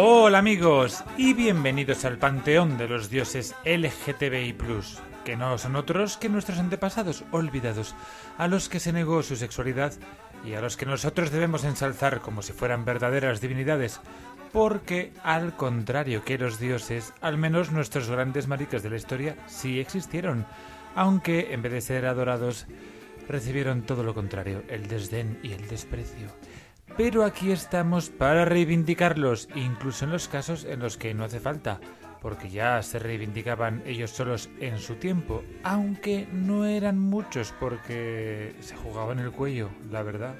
Hola amigos y bienvenidos al panteón de los dioses LGTBI+, que no son otros que nuestros antepasados olvidados, a los que se negó su sexualidad y a los que nosotros debemos ensalzar como si fueran verdaderas divinidades, porque al contrario que los dioses, al menos nuestros grandes maricas de la historia sí existieron, aunque en vez de ser adorados, recibieron todo lo contrario, el desdén y el desprecio pero aquí estamos para reivindicarlos, incluso en los casos en los que no hace falta, porque ya se reivindicaban ellos solos en su tiempo, aunque no eran muchos porque se jugaban el cuello, la verdad.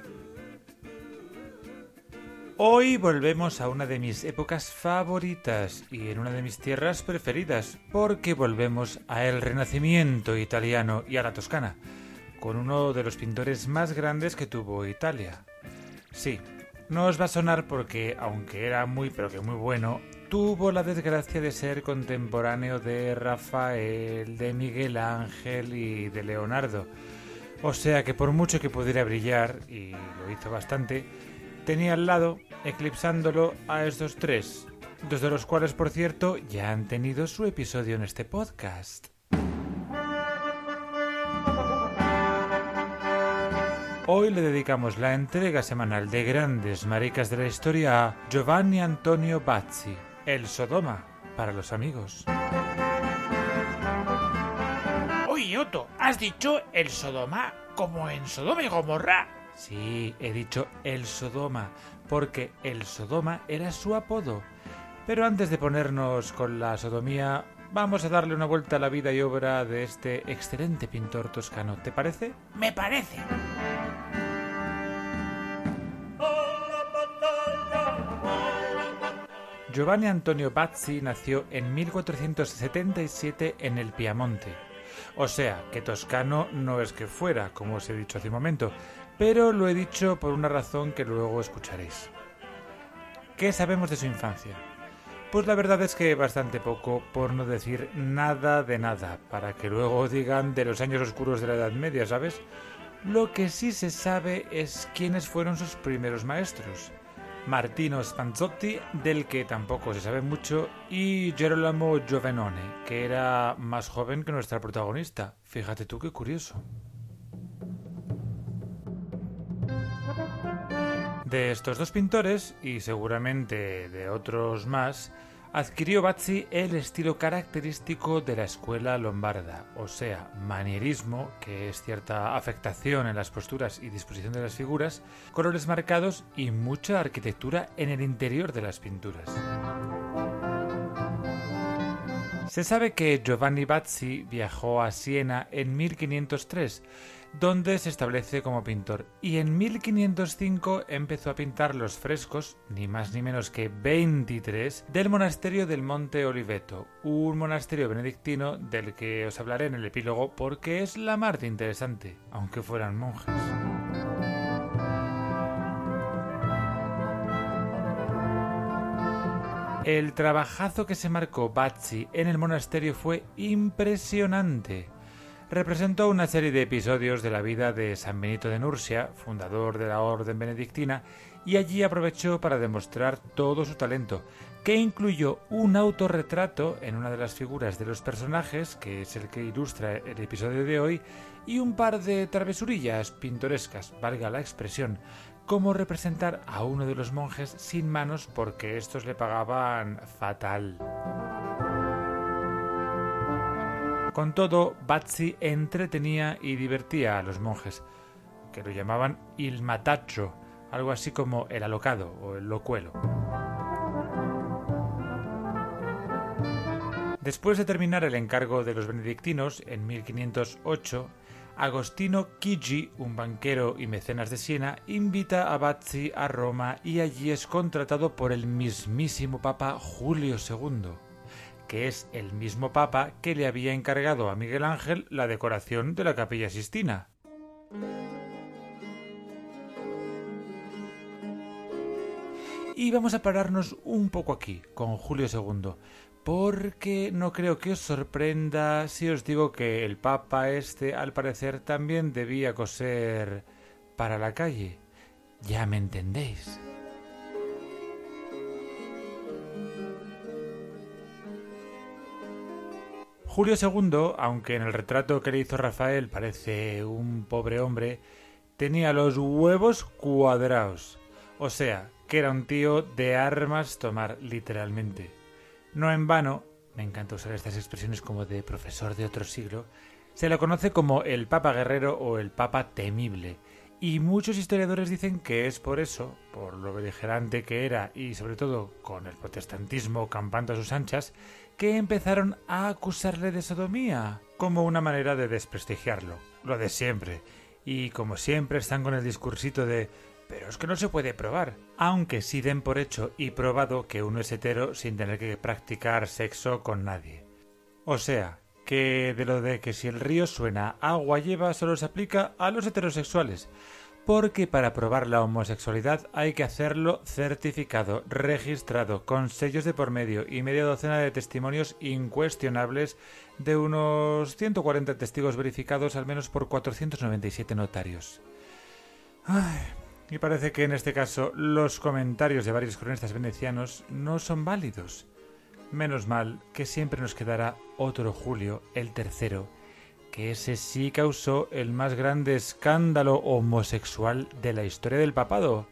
Hoy volvemos a una de mis épocas favoritas y en una de mis tierras preferidas, porque volvemos a el Renacimiento italiano y a la Toscana, con uno de los pintores más grandes que tuvo Italia, Sí, no os va a sonar porque, aunque era muy pero que muy bueno, tuvo la desgracia de ser contemporáneo de Rafael, de Miguel Ángel y de Leonardo. O sea que por mucho que pudiera brillar, y lo hizo bastante, tenía al lado, eclipsándolo a estos tres, dos de los cuales, por cierto, ya han tenido su episodio en este podcast. Hoy le dedicamos la entrega semanal de Grandes Maricas de la Historia a Giovanni Antonio Bazzi, el Sodoma para los amigos. Oye, Otto, ¿has dicho el Sodoma como en Sodoma y Gomorra? Sí, he dicho el Sodoma, porque el Sodoma era su apodo. Pero antes de ponernos con la sodomía, vamos a darle una vuelta a la vida y obra de este excelente pintor toscano. ¿Te parece? Me parece. Giovanni Antonio Bazzi nació en 1477 en el Piamonte. O sea, que toscano no es que fuera, como os he dicho hace un momento, pero lo he dicho por una razón que luego escucharéis. ¿Qué sabemos de su infancia? Pues la verdad es que bastante poco, por no decir nada de nada, para que luego digan de los años oscuros de la Edad Media, ¿sabes? Lo que sí se sabe es quiénes fueron sus primeros maestros. Martino Spanzotti, del que tampoco se sabe mucho, y Gerolamo Giovenone, que era más joven que nuestra protagonista. Fíjate tú qué curioso. De estos dos pintores, y seguramente de otros más, adquirió Bazzi el estilo característico de la escuela lombarda, o sea, manierismo, que es cierta afectación en las posturas y disposición de las figuras, colores marcados y mucha arquitectura en el interior de las pinturas. Se sabe que Giovanni Bazzi viajó a Siena en 1503, donde se establece como pintor, y en 1505 empezó a pintar los frescos, ni más ni menos que 23, del monasterio del Monte Oliveto, un monasterio benedictino del que os hablaré en el epílogo porque es la mar interesante, aunque fueran monjes. El trabajazo que se marcó Bazzi en el monasterio fue impresionante. Representó una serie de episodios de la vida de San Benito de Nursia, fundador de la Orden Benedictina, y allí aprovechó para demostrar todo su talento, que incluyó un autorretrato en una de las figuras de los personajes, que es el que ilustra el episodio de hoy, y un par de travesurillas pintorescas, valga la expresión, Cómo representar a uno de los monjes sin manos porque estos le pagaban fatal. Con todo, Bazzi entretenía y divertía a los monjes, que lo llamaban il matacho, algo así como el alocado o el locuelo. Después de terminar el encargo de los benedictinos en 1508, Agostino Chigi, un banquero y mecenas de Siena, invita a Bazzi a Roma y allí es contratado por el mismísimo Papa Julio II, que es el mismo Papa que le había encargado a Miguel Ángel la decoración de la Capilla Sistina. Y vamos a pararnos un poco aquí, con Julio II, porque no creo que os sorprenda si os digo que el Papa este al parecer también debía coser para la calle. Ya me entendéis. Julio II, aunque en el retrato que le hizo Rafael parece un pobre hombre, tenía los huevos cuadrados. O sea, que era un tío de armas tomar literalmente. No en vano, me encanta usar estas expresiones como de profesor de otro siglo, se lo conoce como el Papa Guerrero o el Papa Temible, y muchos historiadores dicen que es por eso, por lo beligerante que era y sobre todo con el protestantismo campando a sus anchas, que empezaron a acusarle de sodomía, como una manera de desprestigiarlo, lo de siempre. Y como siempre están con el discursito de pero es que no se puede probar. Aunque sí den por hecho y probado que uno es hetero sin tener que practicar sexo con nadie. O sea, que de lo de que si el río suena, agua lleva solo se aplica a los heterosexuales. Porque para probar la homosexualidad hay que hacerlo certificado, registrado, con sellos de por medio y media docena de testimonios incuestionables de unos 140 testigos verificados al menos por 497 notarios. Ay, y parece que en este caso los comentarios de varios cronistas venecianos no son válidos. Menos mal que siempre nos quedará otro Julio, el tercero, que ese sí causó el más grande escándalo homosexual de la historia del papado.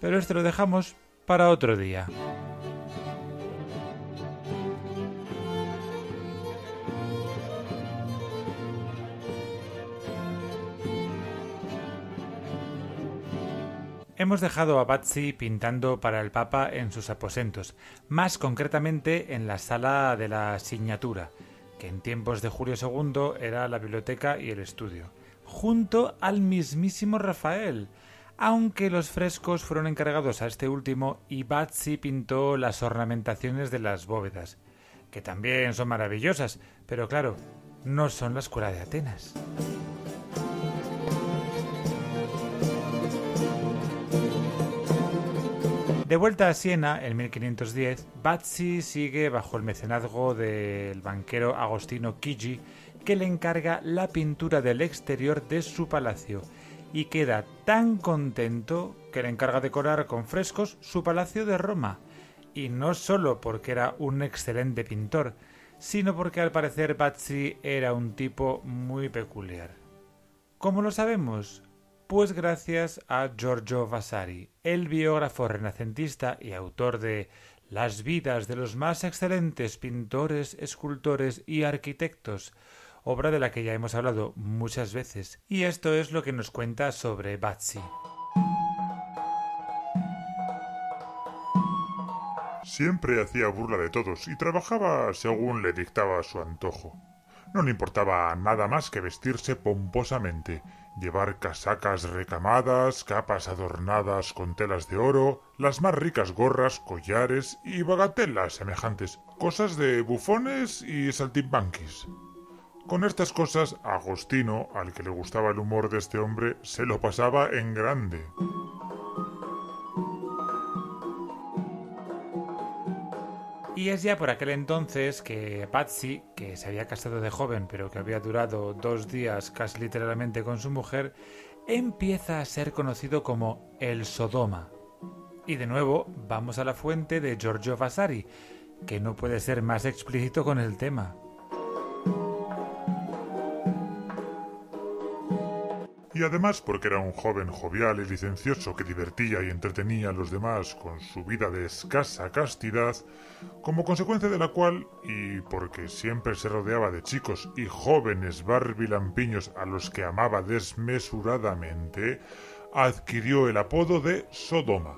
Pero esto lo dejamos para otro día. Hemos dejado a Batsy pintando para el Papa en sus aposentos, más concretamente en la sala de la asignatura, que en tiempos de Julio II era la biblioteca y el estudio, junto al mismísimo Rafael, aunque los frescos fueron encargados a este último y Batsy pintó las ornamentaciones de las bóvedas, que también son maravillosas, pero claro, no son la escuela de Atenas. De vuelta a Siena, en 1510, Bazzi sigue bajo el mecenazgo del banquero Agostino Chigi, que le encarga la pintura del exterior de su palacio, y queda tan contento que le encarga decorar con frescos su palacio de Roma, y no solo porque era un excelente pintor, sino porque al parecer Bazzi era un tipo muy peculiar. ¿Cómo lo sabemos? Pues gracias a Giorgio Vasari, el biógrafo renacentista y autor de Las vidas de los más excelentes pintores, escultores y arquitectos, obra de la que ya hemos hablado muchas veces, y esto es lo que nos cuenta sobre Bazzi. Siempre hacía burla de todos y trabajaba según le dictaba su antojo. No le importaba nada más que vestirse pomposamente llevar casacas recamadas, capas adornadas con telas de oro, las más ricas gorras, collares y bagatelas semejantes, cosas de bufones y saltimbanquis. Con estas cosas, Agostino, al que le gustaba el humor de este hombre, se lo pasaba en grande. Y es ya por aquel entonces que Patsy, que se había casado de joven pero que había durado dos días casi literalmente con su mujer, empieza a ser conocido como el Sodoma. Y de nuevo vamos a la fuente de Giorgio Vasari, que no puede ser más explícito con el tema. Y además porque era un joven jovial y licencioso que divertía y entretenía a los demás con su vida de escasa castidad, como consecuencia de la cual, y porque siempre se rodeaba de chicos y jóvenes barbilampiños a los que amaba desmesuradamente, adquirió el apodo de Sodoma.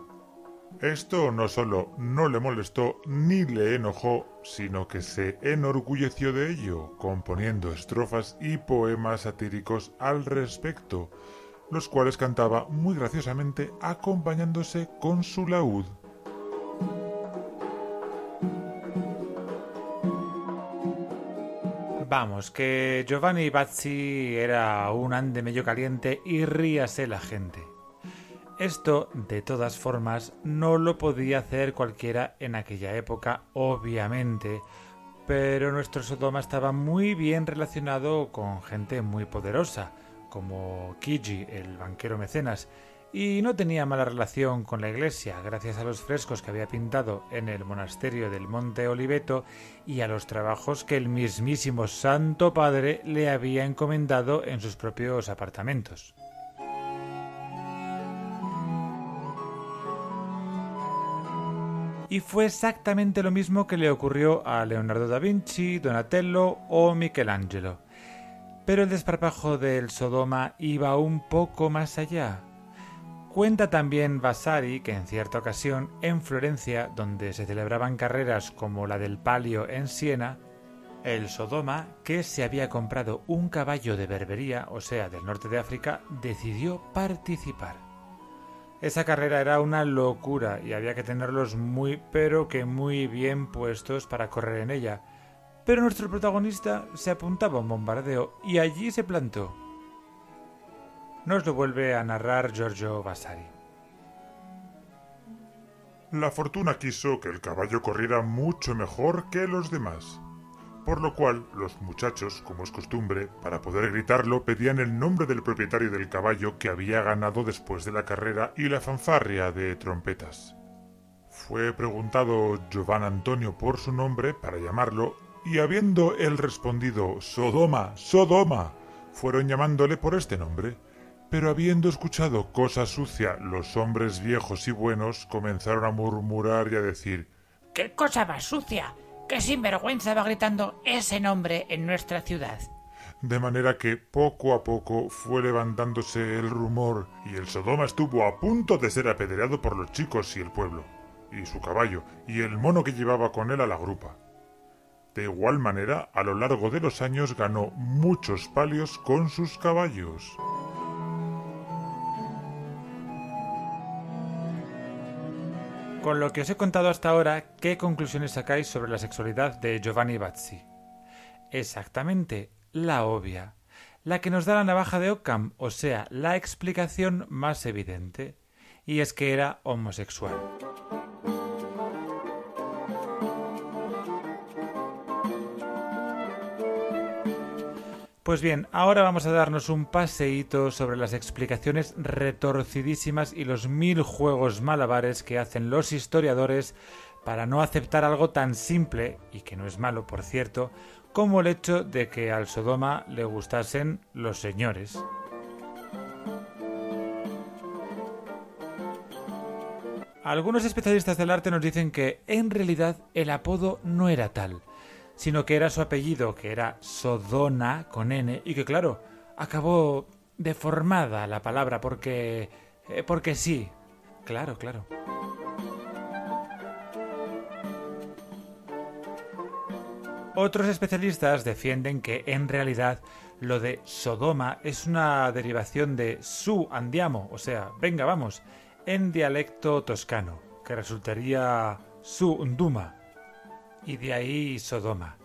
Esto no solo no le molestó ni le enojó, sino que se enorgulleció de ello, componiendo estrofas y poemas satíricos al respecto, los cuales cantaba muy graciosamente acompañándose con su laúd. Vamos, que Giovanni Bazzi era un ande medio caliente y ríase la gente. Esto, de todas formas, no lo podía hacer cualquiera en aquella época, obviamente, pero nuestro Sodoma estaba muy bien relacionado con gente muy poderosa, como Kiji, el banquero mecenas, y no tenía mala relación con la iglesia gracias a los frescos que había pintado en el monasterio del Monte Oliveto y a los trabajos que el mismísimo Santo Padre le había encomendado en sus propios apartamentos. Y fue exactamente lo mismo que le ocurrió a Leonardo da Vinci, Donatello o Michelangelo. Pero el desparpajo del Sodoma iba un poco más allá. Cuenta también Vasari que en cierta ocasión en Florencia, donde se celebraban carreras como la del Palio en Siena, el Sodoma, que se había comprado un caballo de Berbería, o sea, del norte de África, decidió participar. Esa carrera era una locura y había que tenerlos muy pero que muy bien puestos para correr en ella. Pero nuestro protagonista se apuntaba a un bombardeo y allí se plantó nos lo vuelve a narrar Giorgio Vasari. La fortuna quiso que el caballo corriera mucho mejor que los demás, por lo cual los muchachos, como es costumbre, para poder gritarlo, pedían el nombre del propietario del caballo que había ganado después de la carrera y la fanfarria de trompetas. Fue preguntado Giovanni Antonio por su nombre para llamarlo, y habiendo él respondido Sodoma, Sodoma, fueron llamándole por este nombre, pero habiendo escuchado cosa sucia, los hombres viejos y buenos comenzaron a murmurar y a decir ¿Qué cosa más sucia? ¿Qué sinvergüenza va gritando ese nombre en nuestra ciudad? De manera que poco a poco fue levantándose el rumor y el Sodoma estuvo a punto de ser apedreado por los chicos y el pueblo, y su caballo, y el mono que llevaba con él a la grupa. De igual manera, a lo largo de los años ganó muchos palios con sus caballos. Con lo que os he contado hasta ahora, ¿qué conclusiones sacáis sobre la sexualidad de Giovanni Bazzi? Exactamente, la obvia, la que nos da la navaja de Occam, o sea, la explicación más evidente, y es que era homosexual. Pues bien, ahora vamos a darnos un paseíto sobre las explicaciones retorcidísimas y los mil juegos malabares que hacen los historiadores para no aceptar algo tan simple, y que no es malo por cierto, como el hecho de que al Sodoma le gustasen los señores. Algunos especialistas del arte nos dicen que en realidad el apodo no era tal, sino que era su apellido, que era Sodona con N, y que claro, acabó deformada la palabra porque... Eh, porque sí. Claro, claro. Otros especialistas defienden que en realidad lo de Sodoma es una derivación de su andiamo, o sea, venga, vamos, en dialecto toscano, que resultaría su unduma, y de ahí Sodoma.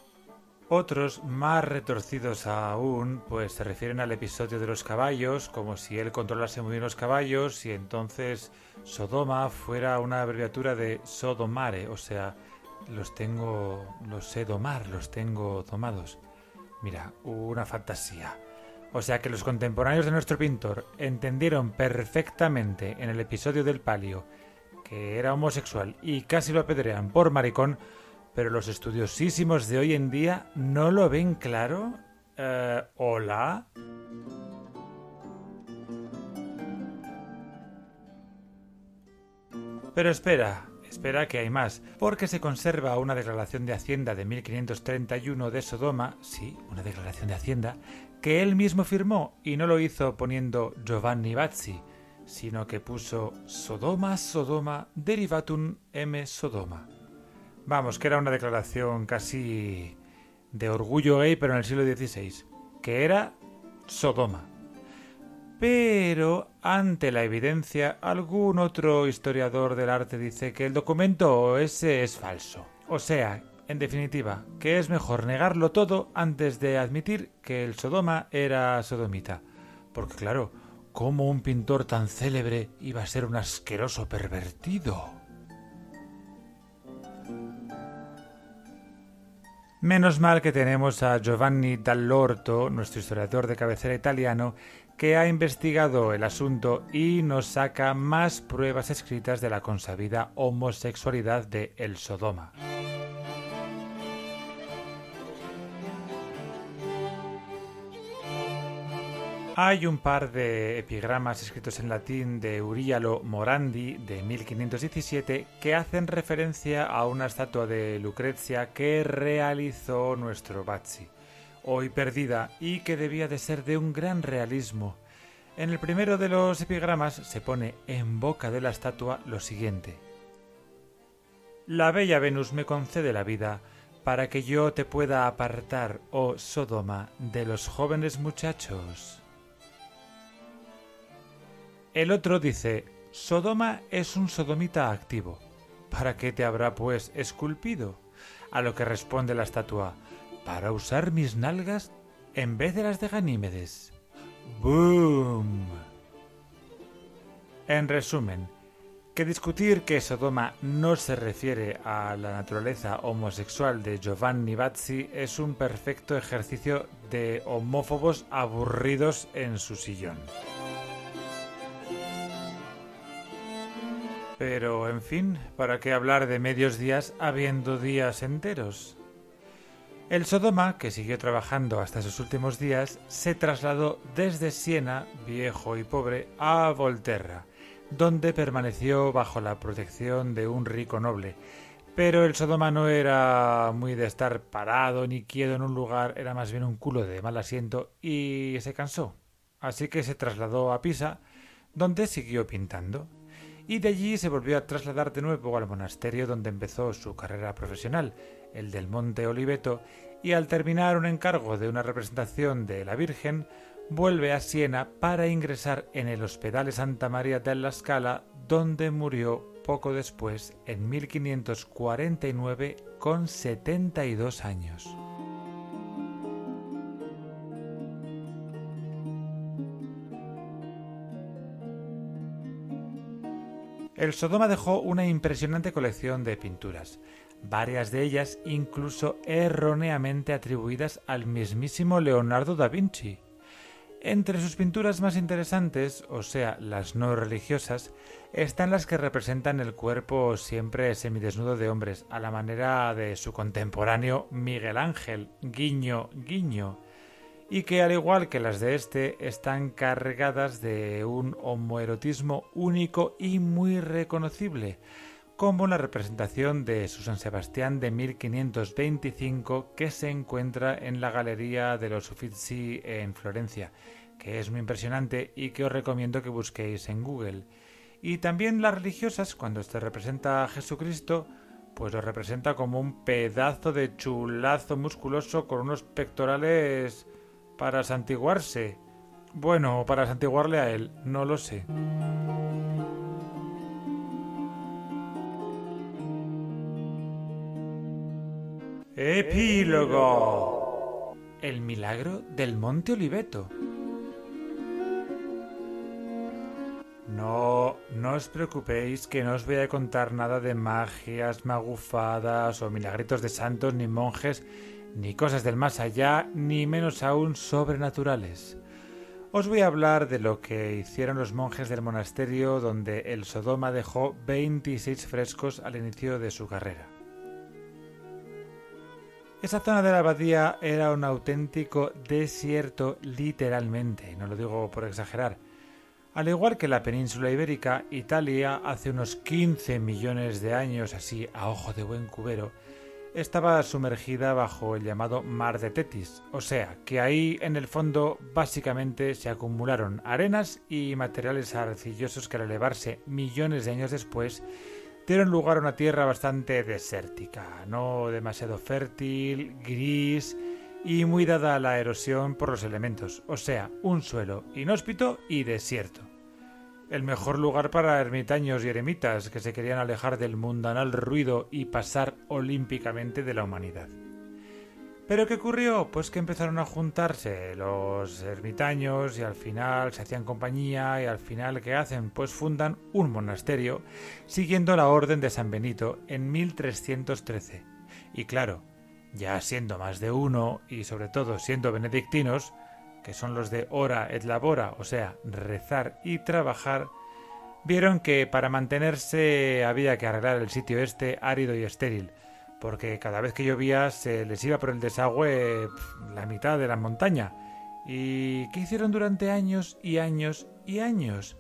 Otros, más retorcidos aún, pues se refieren al episodio de los caballos, como si él controlase muy bien los caballos y entonces Sodoma fuera una abreviatura de Sodomare, o sea, los tengo, los sé domar, los tengo tomados. Mira, una fantasía. O sea que los contemporáneos de nuestro pintor entendieron perfectamente en el episodio del palio que era homosexual y casi lo apedrean por maricón, pero los estudiosísimos de hoy en día no lo ven claro. Eh, ¿Hola? Pero espera, espera que hay más, porque se conserva una declaración de Hacienda de 1531 de Sodoma, sí, una declaración de Hacienda, que él mismo firmó y no lo hizo poniendo Giovanni Bazzi, sino que puso Sodoma Sodoma derivatum M Sodoma. Vamos, que era una declaración casi de orgullo gay, pero en el siglo XVI, que era Sodoma. Pero, ante la evidencia, algún otro historiador del arte dice que el documento ese es falso. O sea, en definitiva, que es mejor negarlo todo antes de admitir que el Sodoma era sodomita. Porque claro, ¿cómo un pintor tan célebre iba a ser un asqueroso pervertido? Menos mal que tenemos a Giovanni Dall'Orto, nuestro historiador de cabecera italiano, que ha investigado el asunto y nos saca más pruebas escritas de la consabida homosexualidad de El Sodoma. Hay un par de epigramas escritos en latín de Urialo Morandi de 1517 que hacen referencia a una estatua de Lucrecia que realizó nuestro Bazzi, hoy perdida y que debía de ser de un gran realismo. En el primero de los epigramas se pone en boca de la estatua lo siguiente. La bella Venus me concede la vida para que yo te pueda apartar, oh Sodoma, de los jóvenes muchachos. El otro dice, Sodoma es un sodomita activo. ¿Para qué te habrá pues esculpido? A lo que responde la estatua, para usar mis nalgas en vez de las de Ganímedes. ¡Boom! En resumen, que discutir que Sodoma no se refiere a la naturaleza homosexual de Giovanni Bazzi es un perfecto ejercicio de homófobos aburridos en su sillón. Pero, en fin, ¿para qué hablar de medios días habiendo días enteros? El Sodoma, que siguió trabajando hasta sus últimos días, se trasladó desde Siena, viejo y pobre, a Volterra, donde permaneció bajo la protección de un rico noble. Pero el Sodoma no era muy de estar parado ni quieto en un lugar, era más bien un culo de mal asiento y se cansó. Así que se trasladó a Pisa, donde siguió pintando y de allí se volvió a trasladar de nuevo al monasterio donde empezó su carrera profesional, el del Monte Oliveto, y al terminar un encargo de una representación de la Virgen, vuelve a Siena para ingresar en el Hospital de Santa María della Scala, donde murió poco después, en 1549, con 72 años. El Sodoma dejó una impresionante colección de pinturas, varias de ellas incluso erróneamente atribuidas al mismísimo Leonardo da Vinci. Entre sus pinturas más interesantes, o sea, las no religiosas, están las que representan el cuerpo siempre semidesnudo de hombres, a la manera de su contemporáneo Miguel Ángel, guiño, guiño, y que al igual que las de este están cargadas de un homoerotismo único y muy reconocible, como la representación de su San Sebastián de 1525 que se encuentra en la Galería de los Uffizi en Florencia, que es muy impresionante y que os recomiendo que busquéis en Google. Y también las religiosas, cuando se representa a Jesucristo, pues lo representa como un pedazo de chulazo musculoso con unos pectorales para santiguarse. Bueno, para santiguarle a él, no lo sé. Epílogo. El milagro del Monte Oliveto. No, no os preocupéis que no os voy a contar nada de magias, magufadas o milagritos de santos ni monjes ni cosas del más allá, ni menos aún sobrenaturales. Os voy a hablar de lo que hicieron los monjes del monasterio donde el Sodoma dejó 26 frescos al inicio de su carrera. Esa zona de la abadía era un auténtico desierto literalmente, no lo digo por exagerar. Al igual que la península ibérica, Italia hace unos 15 millones de años así a ojo de buen cubero estaba sumergida bajo el llamado Mar de Tetis, o sea, que ahí en el fondo básicamente se acumularon arenas y materiales arcillosos que al elevarse millones de años después dieron lugar a una tierra bastante desértica, no demasiado fértil, gris y muy dada a la erosión por los elementos, o sea, un suelo inhóspito y desierto el mejor lugar para ermitaños y eremitas que se querían alejar del mundanal ruido y pasar olímpicamente de la humanidad. ¿Pero qué ocurrió? Pues que empezaron a juntarse los ermitaños y al final se hacían compañía y al final ¿qué hacen? Pues fundan un monasterio siguiendo la orden de San Benito en 1313. Y claro, ya siendo más de uno y sobre todo siendo benedictinos, que son los de ora et labora, o sea, rezar y trabajar, vieron que para mantenerse había que arreglar el sitio este árido y estéril, porque cada vez que llovía se les iba por el desagüe la mitad de la montaña. ¿Y qué hicieron durante años y años y años?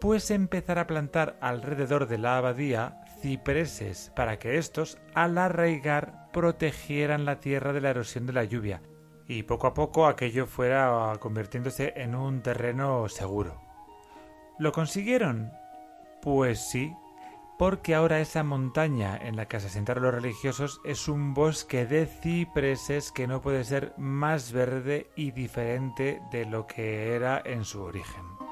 Pues empezar a plantar alrededor de la abadía cipreses para que estos, al arraigar, protegieran la tierra de la erosión de la lluvia y poco a poco aquello fuera convirtiéndose en un terreno seguro. ¿Lo consiguieron? Pues sí, porque ahora esa montaña en la que se asentaron los religiosos es un bosque de cipreses que no puede ser más verde y diferente de lo que era en su origen.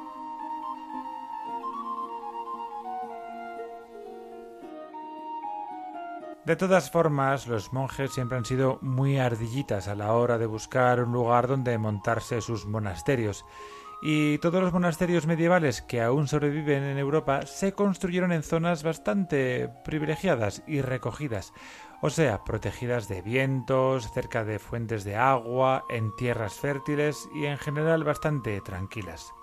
De todas formas, los monjes siempre han sido muy ardillitas a la hora de buscar un lugar donde montarse sus monasterios, y todos los monasterios medievales que aún sobreviven en Europa se construyeron en zonas bastante privilegiadas y recogidas, o sea, protegidas de vientos, cerca de fuentes de agua, en tierras fértiles y en general bastante tranquilas.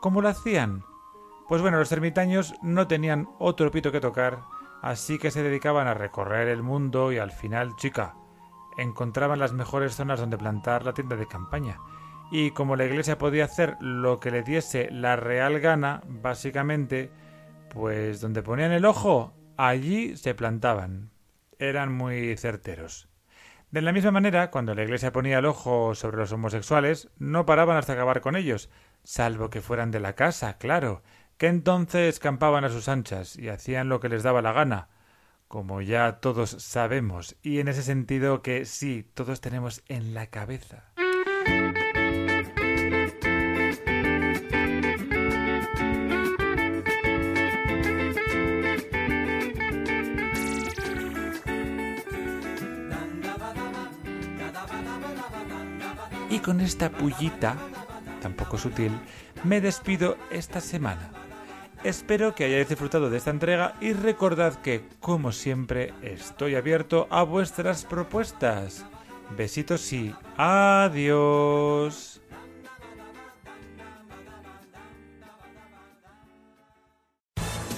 ¿Cómo lo hacían? Pues bueno, los ermitaños no tenían otro pito que tocar Así que se dedicaban a recorrer el mundo y al final, chica, encontraban las mejores zonas donde plantar la tienda de campaña. Y como la iglesia podía hacer lo que le diese la real gana, básicamente, pues donde ponían el ojo, allí se plantaban. Eran muy certeros. De la misma manera, cuando la iglesia ponía el ojo sobre los homosexuales, no paraban hasta acabar con ellos, salvo que fueran de la casa, claro, que entonces campaban a sus anchas y hacían lo que les daba la gana, como ya todos sabemos, y en ese sentido que sí, todos tenemos en la cabeza. Y con esta pullita, tampoco sutil, me despido esta semana. Espero que hayáis disfrutado de esta entrega y recordad que, como siempre, estoy abierto a vuestras propuestas. Besitos y adiós.